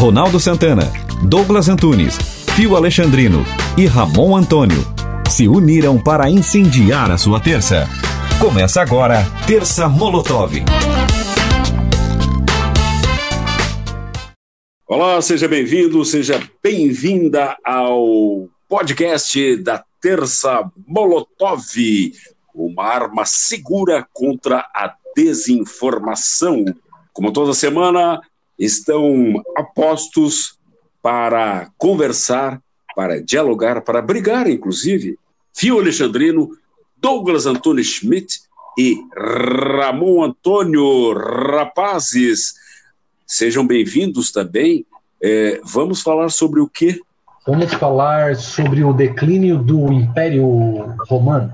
Ronaldo Santana, Douglas Antunes, Fio Alexandrino e Ramon Antônio se uniram para incendiar a sua terça. Começa agora, Terça Molotov. Olá, seja bem-vindo, seja bem-vinda ao podcast da Terça Molotov, uma arma segura contra a desinformação. Como toda semana, estão apostos para conversar, para dialogar, para brigar, inclusive. Fio Alexandrino, Douglas Antônio Schmidt e Ramon Antônio Rapazes. Sejam bem-vindos também. É, vamos falar sobre o quê? Vamos falar sobre o declínio do Império Romano.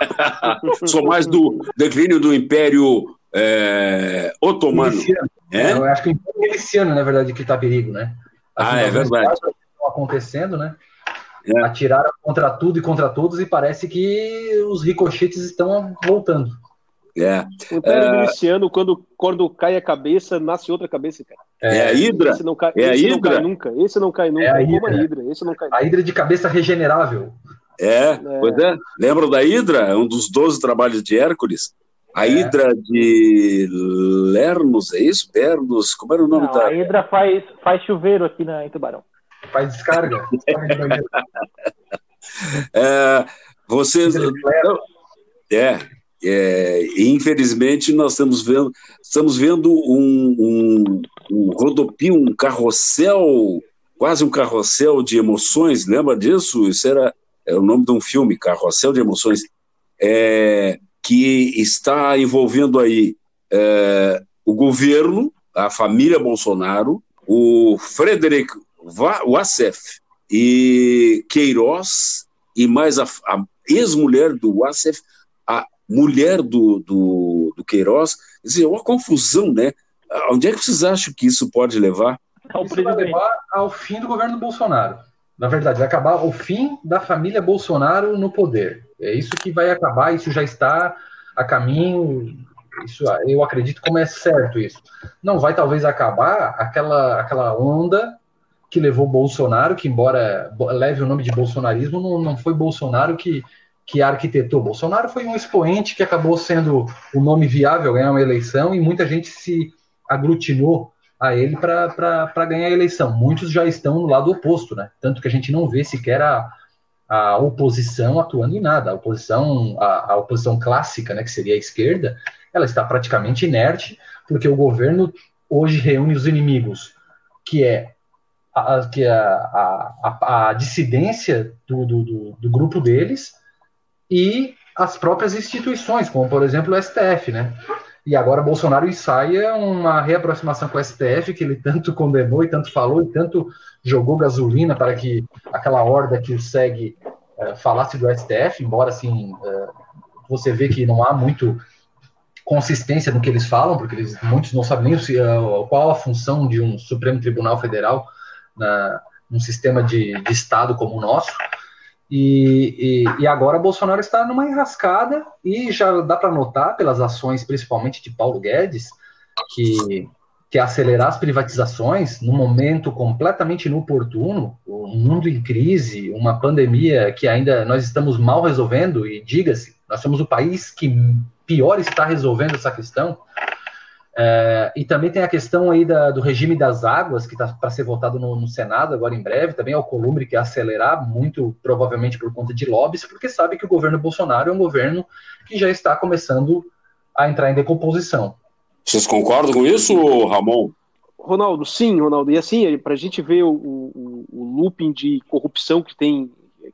Sou mais do declínio do Império é, Otomano. É? Eu acho que o Império Miliciano, na verdade, que está perigo, né? As ah, é verdade. Estão acontecendo, né? É. Atiraram contra tudo e contra todos e parece que os ricochetes estão voltando. É. O é... Miliciano, quando, quando cai a cabeça, nasce outra cabeça, cara. É, é a Hidra? Esse não cai, é a Hidra? não cai nunca. Esse não cai nunca. É a Hidra. a Hidra. Esse não cai nunca. A Hidra de cabeça regenerável. É, é, pois é. Lembram da Hidra? É um dos 12 trabalhos de Hércules. A é. Hidra de Lernos, é isso? Pernos? Como era o nome Não, da. A Hidra faz, faz chuveiro aqui na, em Tubarão. Faz descarga. é, vocês. É, é, infelizmente nós estamos vendo, estamos vendo um, um, um rodopio, um carrossel, quase um carrossel de emoções. Lembra disso? Isso era é o nome de um filme, Carrossel de Emoções. É, que está envolvendo aí é, o governo, a família Bolsonaro, o Frederic Wassef e Queiroz, e mais a, a ex-mulher do Wassef, a mulher do, do, do Queiroz. Quer dizer, é uma confusão, né? Onde é que vocês acham que isso pode levar? Isso vai levar ao fim do governo Bolsonaro. Na verdade, vai acabar o fim da família Bolsonaro no poder. É isso que vai acabar, isso já está a caminho. Isso, eu acredito como é certo isso. Não vai talvez acabar aquela, aquela onda que levou Bolsonaro, que embora leve o nome de bolsonarismo, não, não foi Bolsonaro que, que arquitetou. Bolsonaro foi um expoente que acabou sendo o nome viável ganhar uma eleição e muita gente se aglutinou a ele para ganhar a eleição. Muitos já estão no lado oposto, né? Tanto que a gente não vê sequer a, a oposição atuando em nada. A oposição, a, a, oposição clássica, né, que seria a esquerda, ela está praticamente inerte, porque o governo hoje reúne os inimigos, que é a, que é a, a, a dissidência do, do, do, do grupo deles e as próprias instituições, como por exemplo o STF, né? E agora Bolsonaro ensaia uma reaproximação com o STF, que ele tanto condenou e tanto falou e tanto jogou gasolina para que aquela horda que o segue uh, falasse do STF, embora assim uh, você vê que não há muito consistência no que eles falam, porque eles, muitos não sabem nem uh, qual a função de um Supremo Tribunal Federal na, num sistema de, de Estado como o nosso. E, e, e, agora Bolsonaro está numa enrascada e já dá para notar pelas ações, principalmente de Paulo Guedes, que quer acelerar as privatizações num momento completamente inoportuno, um mundo em crise, uma pandemia que ainda nós estamos mal resolvendo, e diga-se, nós somos o país que pior está resolvendo essa questão. É, e também tem a questão aí da, do regime das águas, que está para ser votado no, no, Senado agora em breve, também é o Columbre que acelerar, muito provavelmente por conta de lobbies, porque sabe que o governo Bolsonaro é um governo que já está começando a entrar em decomposição. Vocês concordam com isso, Ramon? Ronaldo, sim, Ronaldo. E assim, para a gente ver o, o, o, looping de corrupção que tem,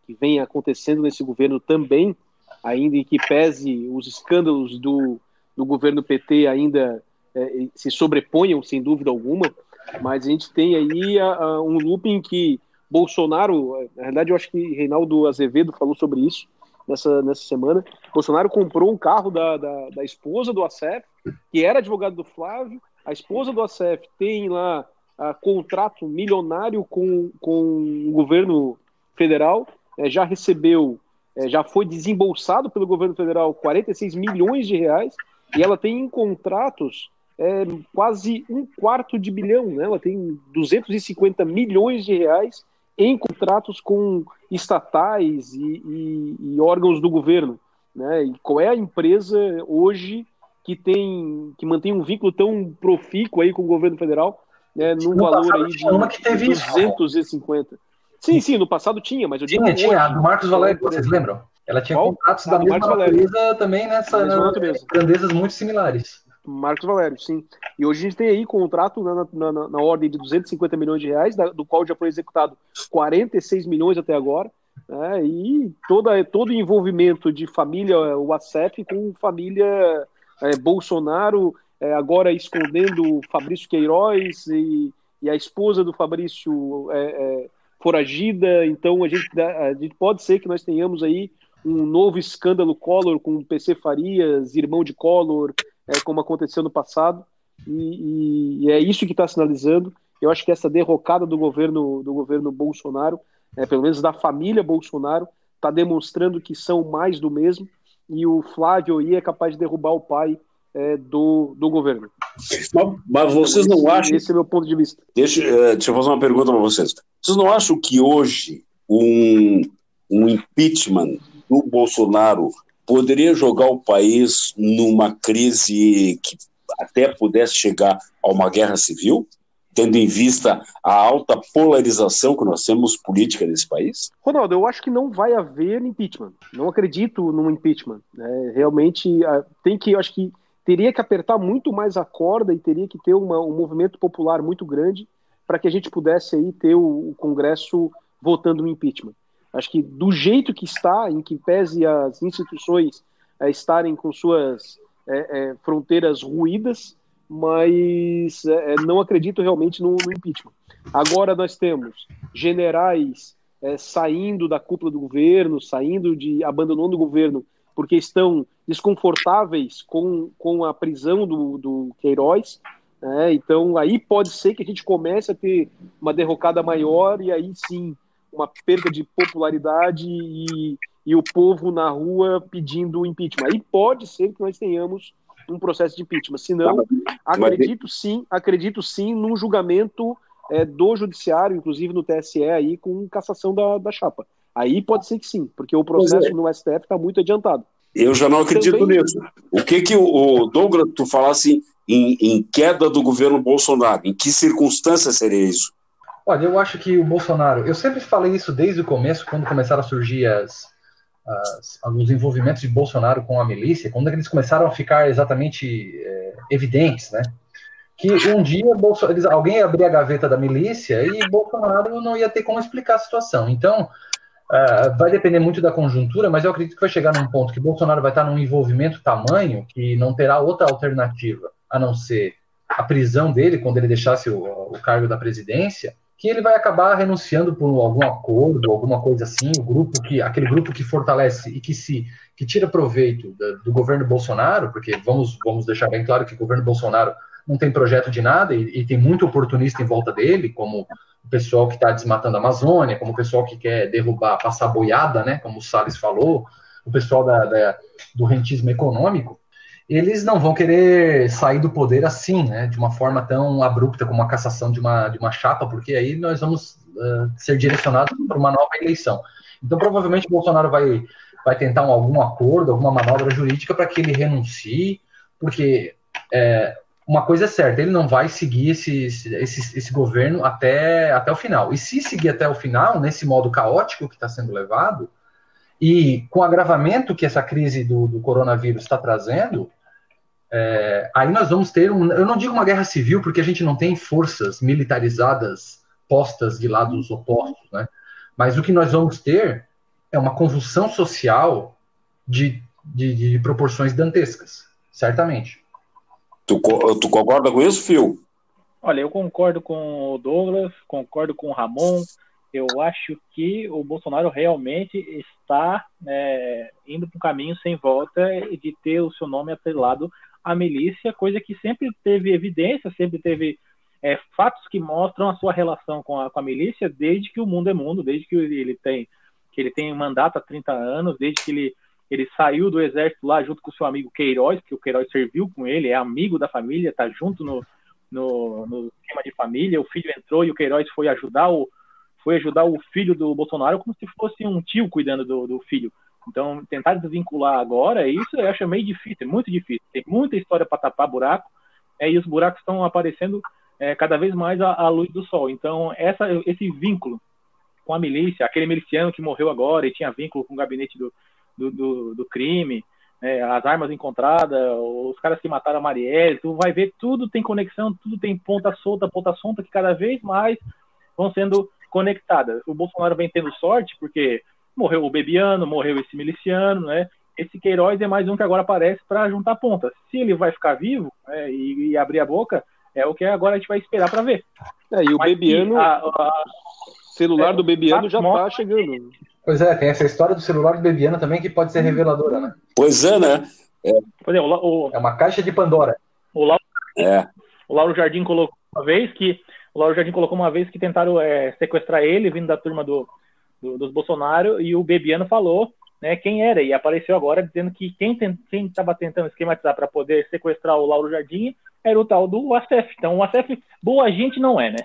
que vem acontecendo nesse governo também, ainda em que pese os escândalos do, do governo PT ainda é, se sobreponham, sem dúvida alguma, mas a gente tem aí a, a, um looping que Bolsonaro, na verdade eu acho que Reinaldo Azevedo falou sobre isso nessa, nessa semana, Bolsonaro comprou um carro da, da, da esposa do Acef, que era advogado do Flávio, a esposa do Acef tem lá a, contrato milionário com, com o governo federal, é, já recebeu, é, já foi desembolsado pelo governo federal 46 milhões de reais, e ela tem contratos é, quase um quarto de bilhão, né? ela tem 250 milhões de reais em contratos com estatais e, e, e órgãos do governo. Né? E qual é a empresa hoje que tem que mantém um vínculo tão profícuo aí com o governo federal, né, num no valor aí de, uma que teve 250. Isso. Sim, sim, no passado tinha, mas eu digo tinha, tinha, a do Marcos Valério, vocês lembram? Ela tinha Qual? contratos da mesma natureza também nessa na, grandezas muito similares. Marcos Valério, sim. E hoje a gente tem aí contrato na, na, na, na ordem de 250 milhões de reais, da, do qual já foi executado 46 milhões até agora. Né, e toda, todo o envolvimento de família o ACF com família é, Bolsonaro, é, agora escondendo Fabrício Queiroz e, e, a esposa do Fabrício é, é foragida. Então a gente, a gente pode ser que nós tenhamos aí um novo escândalo Collor com o PC Farias, irmão de Collor, é, como aconteceu no passado. E, e, e é isso que está sinalizando. Eu acho que essa derrocada do governo do governo Bolsonaro, é, pelo menos da família Bolsonaro, está demonstrando que são mais do mesmo e o Flávio aí é capaz de derrubar o pai é, do, do governo. Mas, mas vocês não acham. Esse é o meu ponto de vista. Deixa, uh, deixa eu fazer uma pergunta para vocês. Vocês não acham que hoje um, um impeachment do Bolsonaro poderia jogar o país numa crise que até pudesse chegar a uma guerra civil? tendo em vista a alta polarização que nós temos política nesse país? Ronaldo, eu acho que não vai haver impeachment. Não acredito num impeachment. É, realmente ah, tem que, eu acho que teria que apertar muito mais a corda e teria que ter uma, um movimento popular muito grande para que a gente pudesse aí ter o, o Congresso votando no impeachment. Acho que do jeito que está, em que pese as instituições é, estarem com suas é, é, fronteiras ruídas, mas não acredito realmente no, no, impeachment. Agora nós temos generais saindo da cúpula do governo, saindo de abandonando o governo porque estão desconfortáveis com, com a prisão do, do Queiroz. Né? Então aí pode ser que a gente comece a ter uma derrocada maior e aí sim uma perda de popularidade e, e o povo na rua pedindo impeachment. Aí pode ser que nós tenhamos um processo de impeachment. Se não, acredito sim, acredito sim num julgamento é, do judiciário, inclusive no TSE aí, com cassação da, da chapa. Aí pode ser que sim, porque o processo é. no STF está muito adiantado. Eu já não acredito Também... nisso. O que que o, o Douglas, tu falasse em, em queda do governo Bolsonaro, em que circunstâncias seria isso? Olha, eu acho que o Bolsonaro, eu sempre falei isso desde o começo, quando começaram a surgir as, as, alguns envolvimentos de Bolsonaro com a milícia, quando eles começaram a ficar exatamente é, evidentes, né? Que um dia Bolso, eles, alguém ia abrir a gaveta da milícia e Bolsonaro não ia ter como explicar a situação. Então, uh, vai depender muito da conjuntura, mas eu acredito que vai chegar num ponto que Bolsonaro vai estar num envolvimento tamanho que não terá outra alternativa a não ser a prisão dele quando ele deixasse o, o cargo da presidência que ele vai acabar renunciando por algum acordo, alguma coisa assim, o grupo que aquele grupo que fortalece e que se que tira proveito do, do governo Bolsonaro, porque vamos vamos deixar bem claro que o governo Bolsonaro não tem projeto de nada e, e tem muito oportunista em volta dele, como o pessoal que está desmatando a Amazônia, como o pessoal que quer derrubar, passar boiada, né, como o Salles falou, o pessoal da, da do rentismo econômico eles não vão querer sair do poder assim, né, de uma forma tão abrupta como a cassação de uma, de uma chapa, porque aí nós vamos uh, ser direcionados para uma nova eleição. Então, provavelmente, Bolsonaro vai, vai tentar um, algum acordo, alguma manobra jurídica para que ele renuncie, porque é, uma coisa é certa, ele não vai seguir esse, esse, esse governo até, até o final. E se seguir até o final, nesse modo caótico que está sendo levado, e com o agravamento que essa crise do, do coronavírus está trazendo, é, aí nós vamos ter, um, eu não digo uma guerra civil, porque a gente não tem forças militarizadas postas de lados opostos, né? Mas o que nós vamos ter é uma convulsão social de, de, de proporções dantescas, certamente. Tu, tu concorda com isso, Phil? Olha, eu concordo com o Douglas, concordo com o Ramon. Eu acho que o Bolsonaro realmente está é, indo para um caminho sem volta de ter o seu nome atrelado a milícia, coisa que sempre teve evidência, sempre teve é, fatos que mostram a sua relação com a, com a, milícia desde que o mundo é mundo, desde que ele tem que ele tem mandato há 30 anos, desde que ele ele saiu do exército lá junto com o seu amigo Queiroz, que o Queiroz serviu com ele, é amigo da família, tá junto no, no, no esquema de família. O filho entrou e o Queiroz foi ajudar o, foi ajudar o filho do Bolsonaro como se fosse um tio cuidando do, do filho. Então, tentar desvincular agora, isso eu acho meio difícil, muito difícil. Tem muita história para tapar buraco, é, e os buracos estão aparecendo é, cada vez mais à, à, luz do sol. Então, essa, esse vínculo com a milícia, aquele miliciano que morreu agora e tinha vínculo com o gabinete do, do, do, do crime, é, as armas encontradas, os caras que mataram a Marielle, tu vai ver, tudo tem conexão, tudo tem ponta solta, ponta solta, que cada vez mais vão sendo conectadas. O Bolsonaro vem tendo sorte, porque morreu o Bebiano, morreu esse miliciano, né? Esse Queiroz é mais um que agora aparece para juntar pontas. Se ele vai ficar vivo é, e, e, abrir a boca, é o que agora a gente vai esperar para ver. É, e o Mas Bebiano, a, a, celular é, do Bebiano já está chegando. Pois é, tem essa história do celular do Bebiano também que pode ser reveladora, né? Pois é, né? É, é, o, é uma caixa de Pandora. O Lauro, é. o Lauro Jardim colocou uma vez que o Lauro Jardim colocou uma vez que tentaram é, sequestrar ele, vindo da turma do, do, dos Bolsonaro, e o Bebiano falou né, quem era, e apareceu agora dizendo que quem estava tentando esquematizar para poder sequestrar o Lauro Jardim era o tal do ACF. Então, o ACF, boa gente não é, né?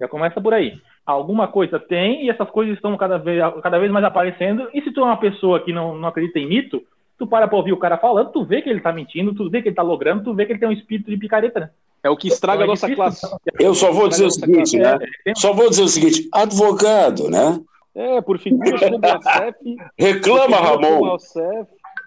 Já começa por aí. Alguma coisa tem, e essas coisas estão cada vez, cada vez mais aparecendo, e se tu é uma pessoa que não, não acredita em mito, tu para pra ouvir o cara falando, tu vê que ele tá mentindo, tu vê que ele tá logrando, tu vê que ele tem um espírito de picareta, né? É o que estraga então, a nossa classe. Eu só vou dizer o seguinte, né? Só vou dizer o seguinte, advogado, né? É, por figuras como o ACEF. Reclama, Ramon.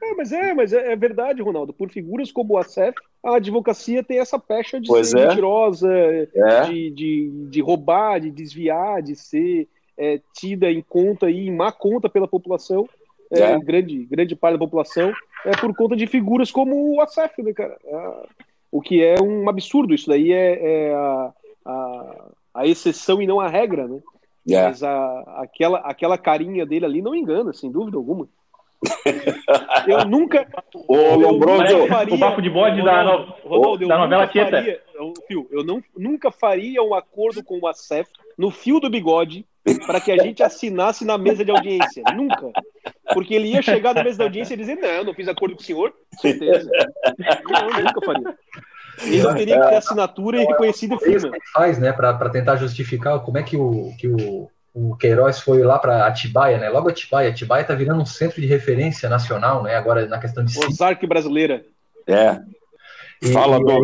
É, mas é, mas é, é, verdade, Ronaldo. Por figuras como o ACEF, a advocacia tem essa pecha de pois ser é. mentirosa, é. de, de, de roubar, de desviar, de ser é, tida em conta e em má conta pela população, é, é. grande, grande parte da população, é por conta de figuras como o ACEF, né, cara? o que é um absurdo. Isso daí é, a, a, a exceção e não a regra, né? Yeah. Mas a, aquela, aquela carinha dele ali não engana, sem dúvida alguma. eu nunca. Ô, Lombroso, faria, o papo de bode da, no, Ronaldo, da novela Tieta. Eu, eu não, nunca faria um acordo com o Acef no fio do bigode para que a gente assinasse na mesa de audiência. Nunca. Porque ele ia chegar na mesa de audiência e dizer: Não, eu não fiz acordo com o senhor. Certeza. Não, nunca faria. Ele não teria que ter assinatura e reconhecido e firma. faz, né, para tentar justificar como é que o, que o, o Queiroz foi lá para Atibaia, né? Logo Atibaia. Atibaia está virando um centro de referência nacional, né? Agora na questão de. Ozark brasileira. É. E, Fala, Dom.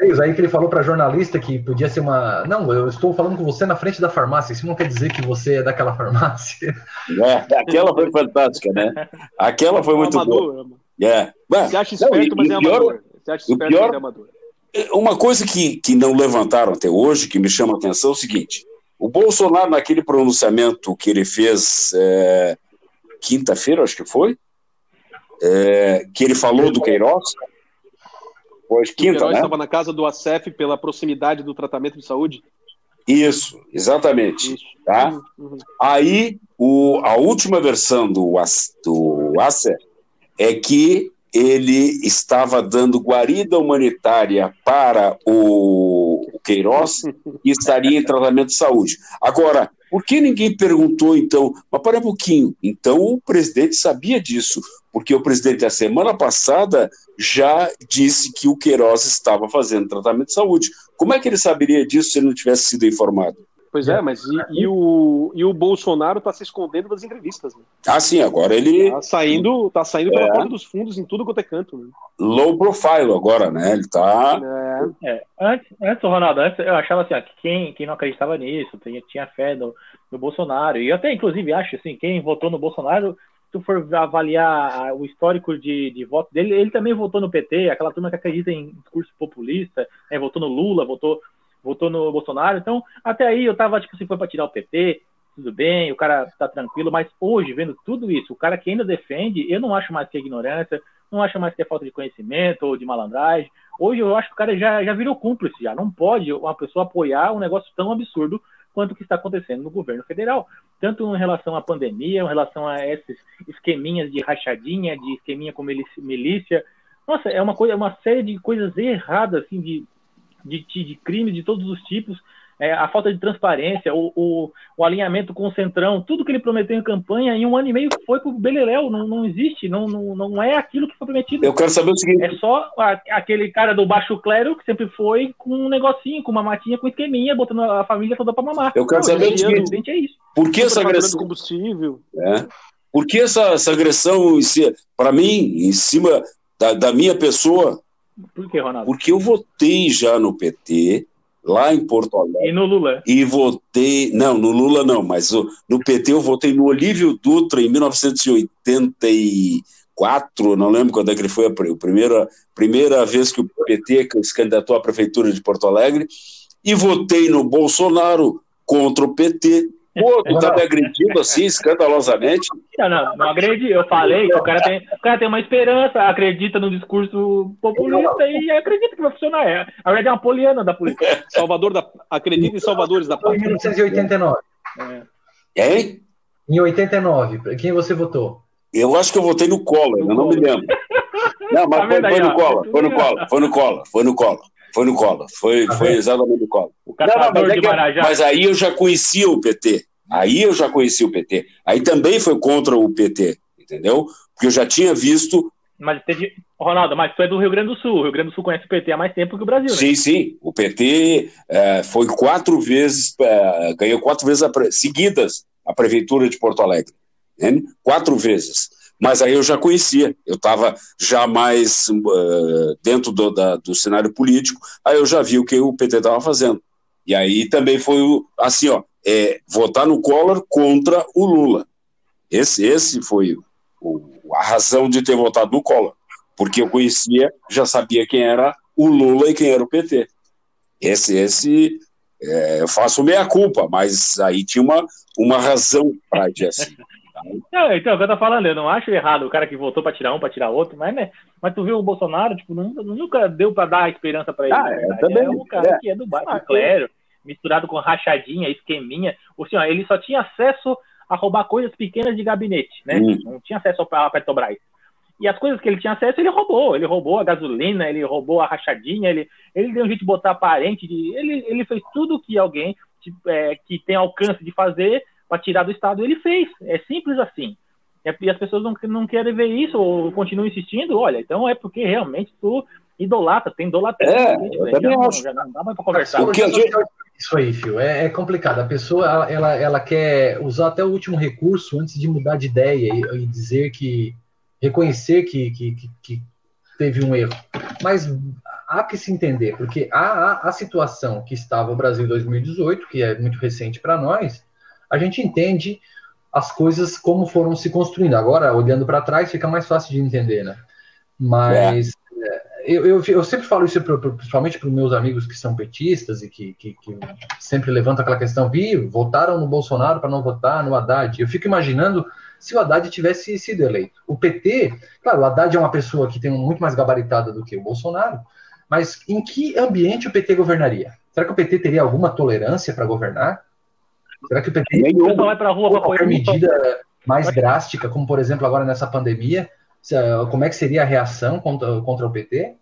Aí, aí que ele falou para jornalista que podia ser uma. Não, eu estou falando com você na frente da farmácia. Isso não quer dizer que você é daquela farmácia. É, aquela foi fantástica, né? Aquela foi muito boa. É. Você acha esperto, não, e, mas é pior, amador. Você acha esperto, pior, mas é amador. Uma coisa que, que não levantaram até hoje, que me chama a atenção, é o seguinte: o Bolsonaro, naquele pronunciamento que ele fez é, quinta-feira, acho que foi, é, que ele falou do Queiroz. Pois, quinta, o Queiroz né? estava na casa do ACEF pela proximidade do tratamento de saúde? Isso, exatamente. Isso. Tá? Uhum, uhum. Aí, o, a última versão do, do ACEF é que ele estava dando guarida humanitária para o Queiroz e estaria em tratamento de saúde. Agora, por que ninguém perguntou então? Mas para um pouquinho. Então o presidente sabia disso, porque o presidente a semana passada já disse que o Queiroz estava fazendo tratamento de saúde. Como é que ele saberia disso se ele não tivesse sido informado? Pois é, mas e, e o, e o Bolsonaro está se escondendo das entrevistas. Né? Ah, sim, agora ele. Tá saindo, tá saindo pela é. porta dos fundos em tudo quanto é canto. Né? Low profile agora, né? Ele tá. É. é. Antes, antes, Ronaldo, antes eu achava assim, ó, que quem, quem não acreditava nisso, tinha, tinha fé no, no Bolsonaro. E eu até, inclusive, acho assim, quem votou no Bolsonaro, se tu for avaliar o histórico de, de voto dele, ele também votou no PT, aquela turma que acredita em discurso populista, né, votou no Lula, votou votou no Bolsonaro. Então, até aí eu tava, tipo, se foi para tirar o PT, tudo bem, o cara tá tranquilo, mas hoje, vendo tudo isso, o cara que ainda defende, eu não acho mais que é ignorância, não acho mais que é falta de conhecimento ou de malandragem. Hoje eu acho que o cara já, já virou cúmplice, já. Não pode uma pessoa apoiar um negócio tão absurdo quanto o que está acontecendo no governo federal. Tanto em relação à pandemia, em relação a esses esqueminhas de rachadinha, de esqueminha com milícia. Nossa, é uma coisa, é uma série de coisas erradas, assim, de de, de crimes de todos os tipos é, a falta de transparência, o, o, o, alinhamento com o Centrão, tudo que ele prometeu em campanha, em um ano e meio foi pro Beleléu, não, não existe, não, não, não é aquilo que foi prometido. Eu quero saber o seguinte... É só a, aquele cara do baixo clero que sempre foi com um negocinho, com uma matinha, com esqueminha, botando a família toda pra mamar. Eu quero não, saber o seguinte... É isso. Por que essa agressão... combustível. É. Por que essa, essa agressão, para mim, em cima da, da minha pessoa? Por que, Ronaldo? Porque eu votei já no PT, lá em Porto Alegre. E no Lula? E votei. Não, no Lula não, mas no PT eu votei no Olívio Dutra em 1984, não lembro quando é que ele foi a primeira, primeira vez que o PT se candidatou à Prefeitura de Porto Alegre, e votei no Bolsonaro contra o PT Pô, tu tá me agredindo assim, escandalosamente? Não, não, não agredi. Eu falei que o cara, tem, o cara tem uma esperança, acredita no discurso populista e acredita que vai funcionar. É, a verdade é uma poliana da política. Salvador da, acredita em salvadores da pátria. Em 1989. É. Hein? Em 89, quem você votou? Eu acho que eu votei no Collor, eu não me lembro. Não, mas tá foi, foi, no Collor, foi no Collor, foi no Collor, foi no Collor. Foi no Collor, foi, foi exatamente no Collor. O não, não, mas, é que, mas aí eu já conhecia o PT. Aí eu já conhecia o PT. Aí também foi contra o PT, entendeu? Porque eu já tinha visto. Mas teve. Ronaldo, mas tu é do Rio Grande do Sul. O Rio Grande do Sul conhece o PT há mais tempo que o Brasil, né? Sim, sim. O PT é, foi quatro vezes, é, ganhou quatro vezes a, seguidas a Prefeitura de Porto Alegre. Né? Quatro vezes. Mas aí eu já conhecia, eu estava já mais uh, dentro do, da, do cenário político, aí eu já vi o que o PT estava fazendo. E aí também foi assim, ó, é, votar no Collor contra o Lula. Esse, esse foi o, a razão de ter votado no Collor, porque eu conhecia, já sabia quem era o Lula e quem era o PT. Esse, esse é, eu faço meia culpa, mas aí tinha uma, uma razão para agir assim. Não, então, é o que eu tô falando, eu não acho errado o cara que votou para tirar um, para tirar outro, mas, né, mas tu viu o Bolsonaro, tipo, nunca deu para dar esperança para ele. Ah, é, também, é um cara é. que é do bairro, ah, claro, misturado com rachadinha, esqueminha. O senhor, ele só tinha acesso a roubar coisas pequenas de gabinete, né? Hum. Não tinha acesso à Petrobras. E as coisas que ele tinha acesso, ele roubou. Ele roubou a gasolina, ele roubou a rachadinha, ele, ele deu um jeito de botar parente, de, ele, ele fez tudo que alguém é, que tem alcance de fazer para tirar do Estado, ele fez. É simples assim. E as pessoas não, não querem ver isso ou continuam insistindo, olha, então é porque realmente tu idolatra, tem idolatria. É, também já, acho. já não dá mais para conversar. O que a gente... Isso aí, Fio, é, é, complicado. A pessoa, ela, ela, ela, quer usar até o último recurso antes de mudar de ideia e, e dizer que, reconhecer que, que, que, que teve um erro. Mas há que se entender, porque a, a, a, situação que estava o Brasil em 2018, que é muito recente para nós, a gente entende as coisas como foram se construindo. Agora, olhando para trás, fica mais fácil de entender, né? Mas é. eu, eu, eu, sempre falo isso, pro, principalmente para os meus amigos que são petistas e que, que, que sempre levantam aquela questão: vi, votaram no Bolsonaro para não votar no Haddad. Eu fico imaginando se o Haddad tivesse sido eleito. O PT, claro, o Haddad é uma pessoa que tem muito mais gabaritada do que o Bolsonaro, mas em que ambiente o PT governaria? Será que o PT teria alguma tolerância para governar? Será que o PT Nenhum. vai para a rua qualquer medida mais drástica, como por exemplo agora nessa pandemia? Como é que seria a reação contra, contra o PT?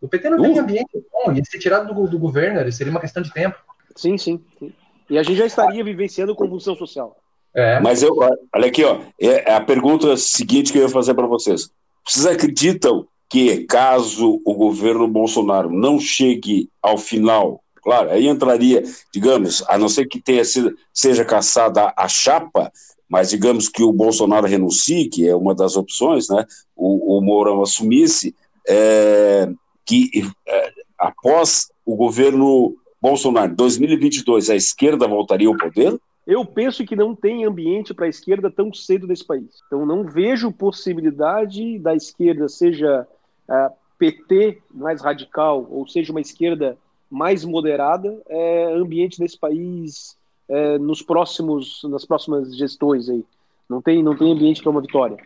O PT não tem ambiente bom, ia ser tirado do, do governo, seria uma questão de tempo. Sim, sim, sim. E a gente já estaria vivenciando convulsão social. É. Mas eu, olha aqui, ó, é a pergunta seguinte que eu ia fazer para vocês. Vocês acreditam que caso o governo Bolsonaro não chegue ao final Claro, aí entraria, digamos, a não ser que tenha sido, seja caçada a chapa, mas digamos que o Bolsonaro renuncie, que é uma das opções, né? O, o Mourão assumisse, é, que é, após o governo Bolsonaro, 2022, a esquerda voltaria ao poder? Eu penso que não tem ambiente para a esquerda tão cedo nesse país. Então não vejo possibilidade da esquerda, seja uh, PT mais radical, ou seja uma esquerda mais moderada é, ambiente nesse país é, nos próximos nas próximas gestões aí. Não tem não tem ambiente para uma vitória.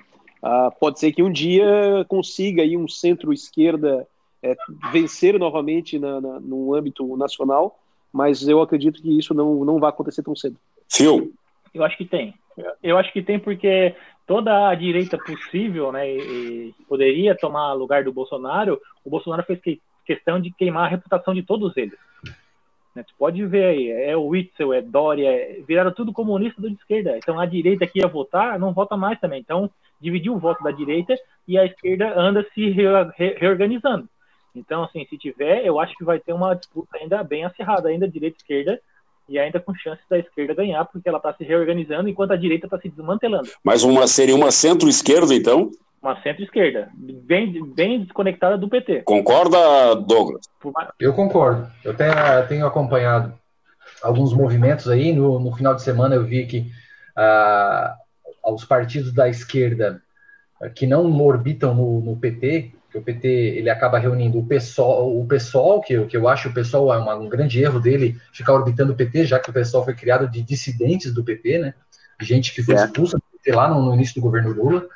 Ah, pode ser que um dia consiga aí um centro-esquerda é, vencer novamente na, na, no âmbito nacional mas eu acredito que isso não não vai acontecer tão cedo. Phil? Eu acho que tem. Eu acho que tem porque toda a direita possível né e, e poderia tomar lugar do Bolsonaro. O Bolsonaro fez que questão de queimar a reputação de todos eles. Né? Tu pode ver aí, é o Witzel, é Dória, é, viraram tudo comunista do de esquerda. Então a direita que ia votar não vota mais também. Então dividiu o voto da direita e a esquerda anda se re, re, reorganizando. Então, assim, se tiver, eu acho que vai ter uma disputa ainda bem acirrada, ainda direita e esquerda, e ainda com chances da esquerda ganhar, porque ela está se reorganizando enquanto a direita está se desmantelando. Mas uma seria uma centro-esquerda, então? Uma centro-esquerda, bem, bem desconectada do PT. Concorda, Douglas? Eu concordo. Eu tenho, tenho acompanhado alguns movimentos aí. No, no final de semana eu vi que uh, os partidos da esquerda uh, que não orbitam no, no PT, que o PT ele acaba reunindo o PSOL, o PSOL que, eu, que eu acho o PSOL é uma, um grande erro dele ficar orbitando o PT, já que o PSOL foi criado de dissidentes do PT, né? Gente que foi é. expulsa do PT lá no, no início do governo Lula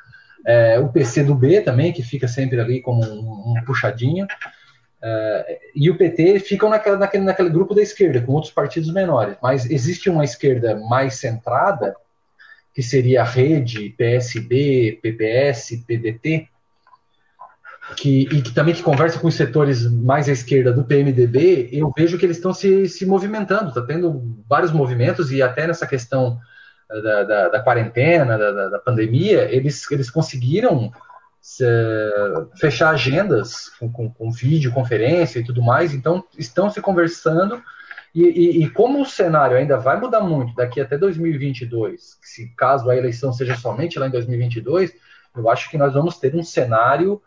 é, o PC do B também, que fica sempre ali como um, um puxadinho, é, e o PT ficam naquela, naquele, naquele grupo da esquerda, com outros partidos menores, mas existe uma esquerda mais centrada, que seria a Rede, PSB, PPS, PDT, que, e que também que conversa com os setores mais à esquerda do PMDB, eu vejo que eles estão se, se movimentando, está tendo vários movimentos, e até nessa questão da, da, da quarentena, da, da, pandemia, eles, eles conseguiram se, fechar agendas com, com, com videoconferência e tudo mais, então estão se conversando. E, e, e, como o cenário ainda vai mudar muito daqui até 2022, se caso a eleição seja somente lá em 2022, eu acho que nós vamos ter um cenário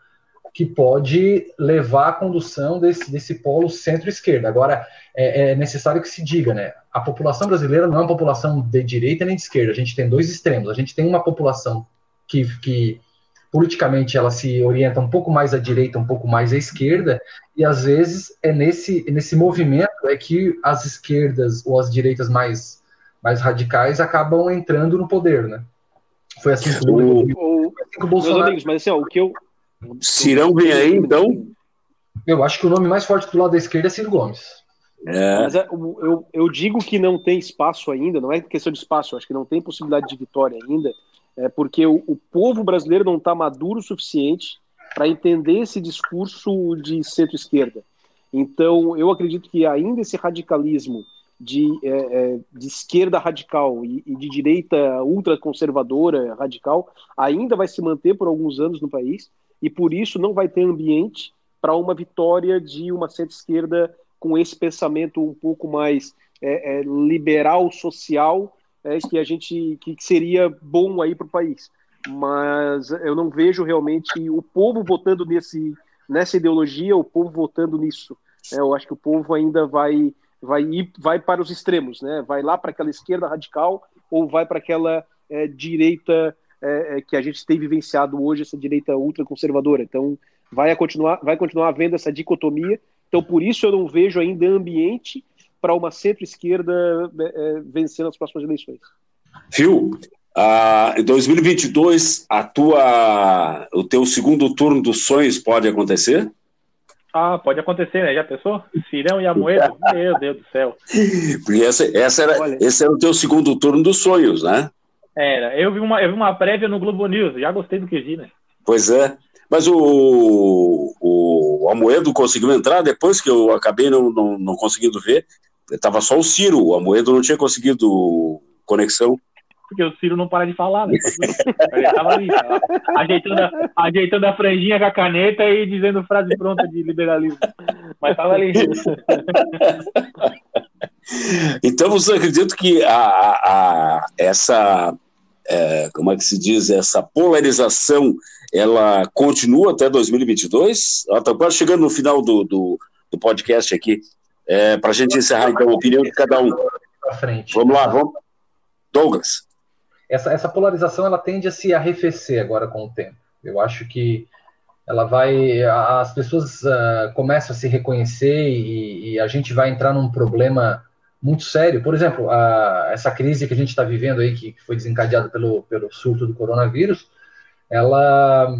que pode levar a condução desse, desse polo centro-esquerda. Agora, é, é, necessário que se diga, né? A população brasileira não é uma população de direita nem de esquerda. A gente tem dois extremos. A gente tem uma população que, que politicamente ela se orienta um pouco mais à direita, um pouco mais à esquerda, e às vezes é nesse, nesse movimento é que as esquerdas ou as direitas mais, mais radicais acabam entrando no poder, né? Foi assim que o, o, o, assim o Bolsonaro... Amigos, mas assim, ó, o que eu, Cirão vem aí, então? Eu acho que o nome mais forte do lado da esquerda é Ciro Gomes. É. Mas é, eu, eu digo que não tem espaço ainda, não é questão de espaço, acho que não tem possibilidade de vitória ainda, é porque o, o povo brasileiro não está maduro o suficiente para entender esse discurso de centro-esquerda. Então, eu acredito que ainda esse radicalismo de, é, é, de esquerda radical e, e de direita ultraconservadora radical ainda vai se manter por alguns anos no país e por isso não vai ter ambiente para uma vitória de uma centro-esquerda com esse pensamento um pouco mais é, é, liberal, social, é, que a gente que seria bom aí para o país. Mas eu não vejo realmente o povo votando nesse, nessa ideologia, o povo votando nisso. É, eu acho que o povo ainda vai vai ir vai para os extremos, né? Vai lá para aquela esquerda radical ou vai para aquela é, direita é, é, que a gente tem vivenciado hoje, essa direita ultraconservadora. Então, vai continuar, vai continuar havendo essa dicotomia. Então, por isso eu não vejo ainda ambiente para uma centro-esquerda é, é vencer nas próximas eleições. Viu? Ah, em 2022, a tua, o teu segundo turno dos sonhos pode acontecer? Ah, pode acontecer, né? Já pensou? Cirão e a moeda? Meu Deus do céu. Essa, essa era, esse era o teu segundo turno dos sonhos, né? Era. Eu vi uma, eu vi uma prévia no Globo News, já gostei do que vi, né? Pois é. Mas o, o Amoedo conseguiu entrar depois que eu acabei não, não, não conseguindo ver. Tava só o Ciro, o Amoedo não tinha conseguido conexão. Porque o Ciro não para de falar, né? Ele tava ali, tava ajeitando, a, ajeitando a franjinha com a caneta e dizendo frase pronta de liberalismo. Mas tava ali. Então, você acredita que a, a, essa é, como é que se diz, essa polarização, ela continua até 2022? Ela está quase chegando no final do, do, do podcast aqui, é, para a gente encerrar então a opinião de cada um. Vamos lá, vamos. Douglas. Essa, essa polarização ela tende a se arrefecer agora com o tempo. Eu acho que ela vai, as pessoas uh, começam a se reconhecer e, e a gente vai entrar num problema muito sério. Por exemplo, a, essa crise que a gente está vivendo aí, que foi desencadeada pelo, pelo surto do coronavírus, ela,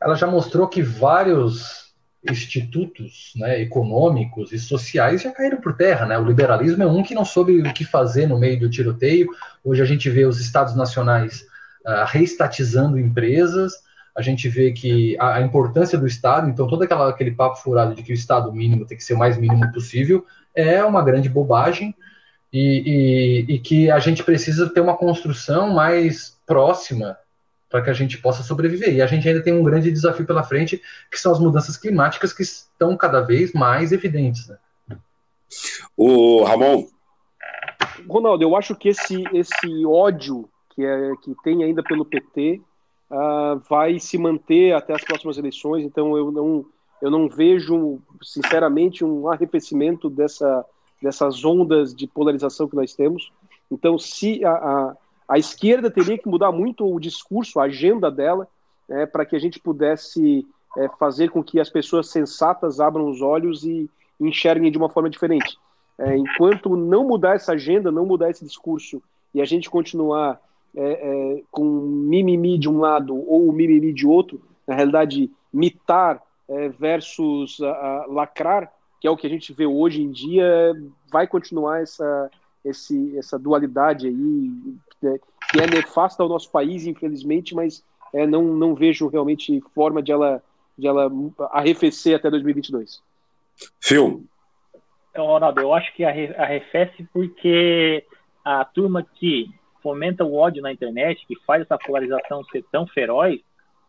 ela já mostrou que vários institutos né, econômicos e sociais já caíram por terra. Né? O liberalismo é um que não soube o que fazer no meio do tiroteio. Hoje a gente vê os estados nacionais uh, reestatizando empresas, a gente vê que a, a, importância do Estado, então todo aquela, aquele papo furado de que o Estado mínimo tem que ser o mais mínimo possível, é uma grande bobagem e, e, e que a gente precisa ter uma construção mais próxima para que a gente possa sobreviver. E a gente ainda tem um grande desafio pela frente, que são as mudanças climáticas que estão cada vez mais evidentes. Né? O Ramon. Ronaldo, eu acho que esse, esse ódio que, é, que tem ainda pelo PT uh, ah, vai se manter até as próximas eleições, então eu não, eu não vejo, sinceramente, um arrefecimento dessa, dessas ondas de polarização que nós temos. Então, se a, a a esquerda teria que mudar muito o discurso, a agenda dela, né, para que a gente pudesse é, fazer com que as pessoas sensatas abram os olhos e enxerguem de uma forma diferente. É, enquanto não mudar essa agenda, não mudar esse discurso e a gente continuar é, é com mimimi de um lado ou mimimi de outro, na realidade, mitar é, versus a, a, lacrar, que é o que a gente vê hoje em dia, vai continuar essa, esse, essa dualidade aí, né, que é nefasta ao nosso país, infelizmente, mas é, não, não vejo realmente forma de ela, de ela arrefecer até 2022. Phil. Então, Ronaldo, eu acho que arrefece porque a turma que fomenta o ódio na internet, que faz essa polarização ser tão feroz,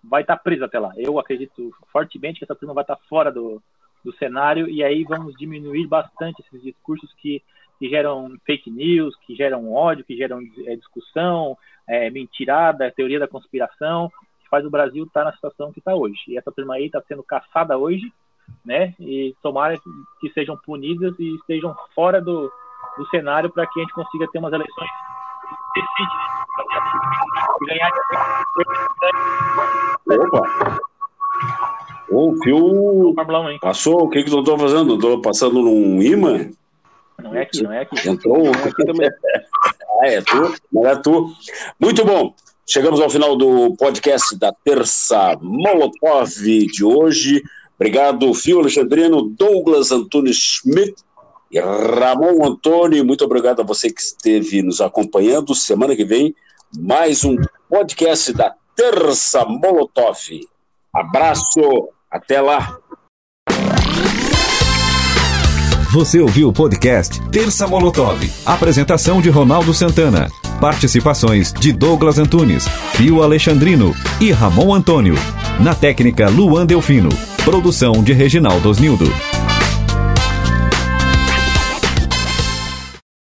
vai estar tá presa até lá. Eu acredito fortemente que essa turma vai estar tá fora do, do cenário e aí vamos diminuir bastante esses discursos que que geram fake news, que geram ódio, que geram é, discussão, é, mentirada, teoria da conspiração, que faz o Brasil estar tá na situação que está hoje. E essa turma aí está sendo caçada hoje, né? E tomara que sejam punidas e estejam fora do, do cenário para que a gente consiga ter umas eleições ganhar. Opa! O fio passou, o que que eu estou fazendo? Estou passando num imã? Não é aqui, não é aqui. Entrou. É aqui também. ah, é tu? Não é tu. Muito bom. Chegamos ao final do podcast da terça Molotov de hoje. Obrigado, Fio Alexandrino, Douglas Antunes Schmidt e Ramon Antônio. Muito obrigado a você que esteve nos acompanhando. Semana que vem, mais um podcast da Terça Molotov. Abraço, até lá. Você ouviu o podcast Terça Molotov. Apresentação de Ronaldo Santana. Participações de Douglas Antunes, Fio Alexandrino e Ramon Antônio. Na técnica Luan Delfino. Produção de Reginaldo Osnildo.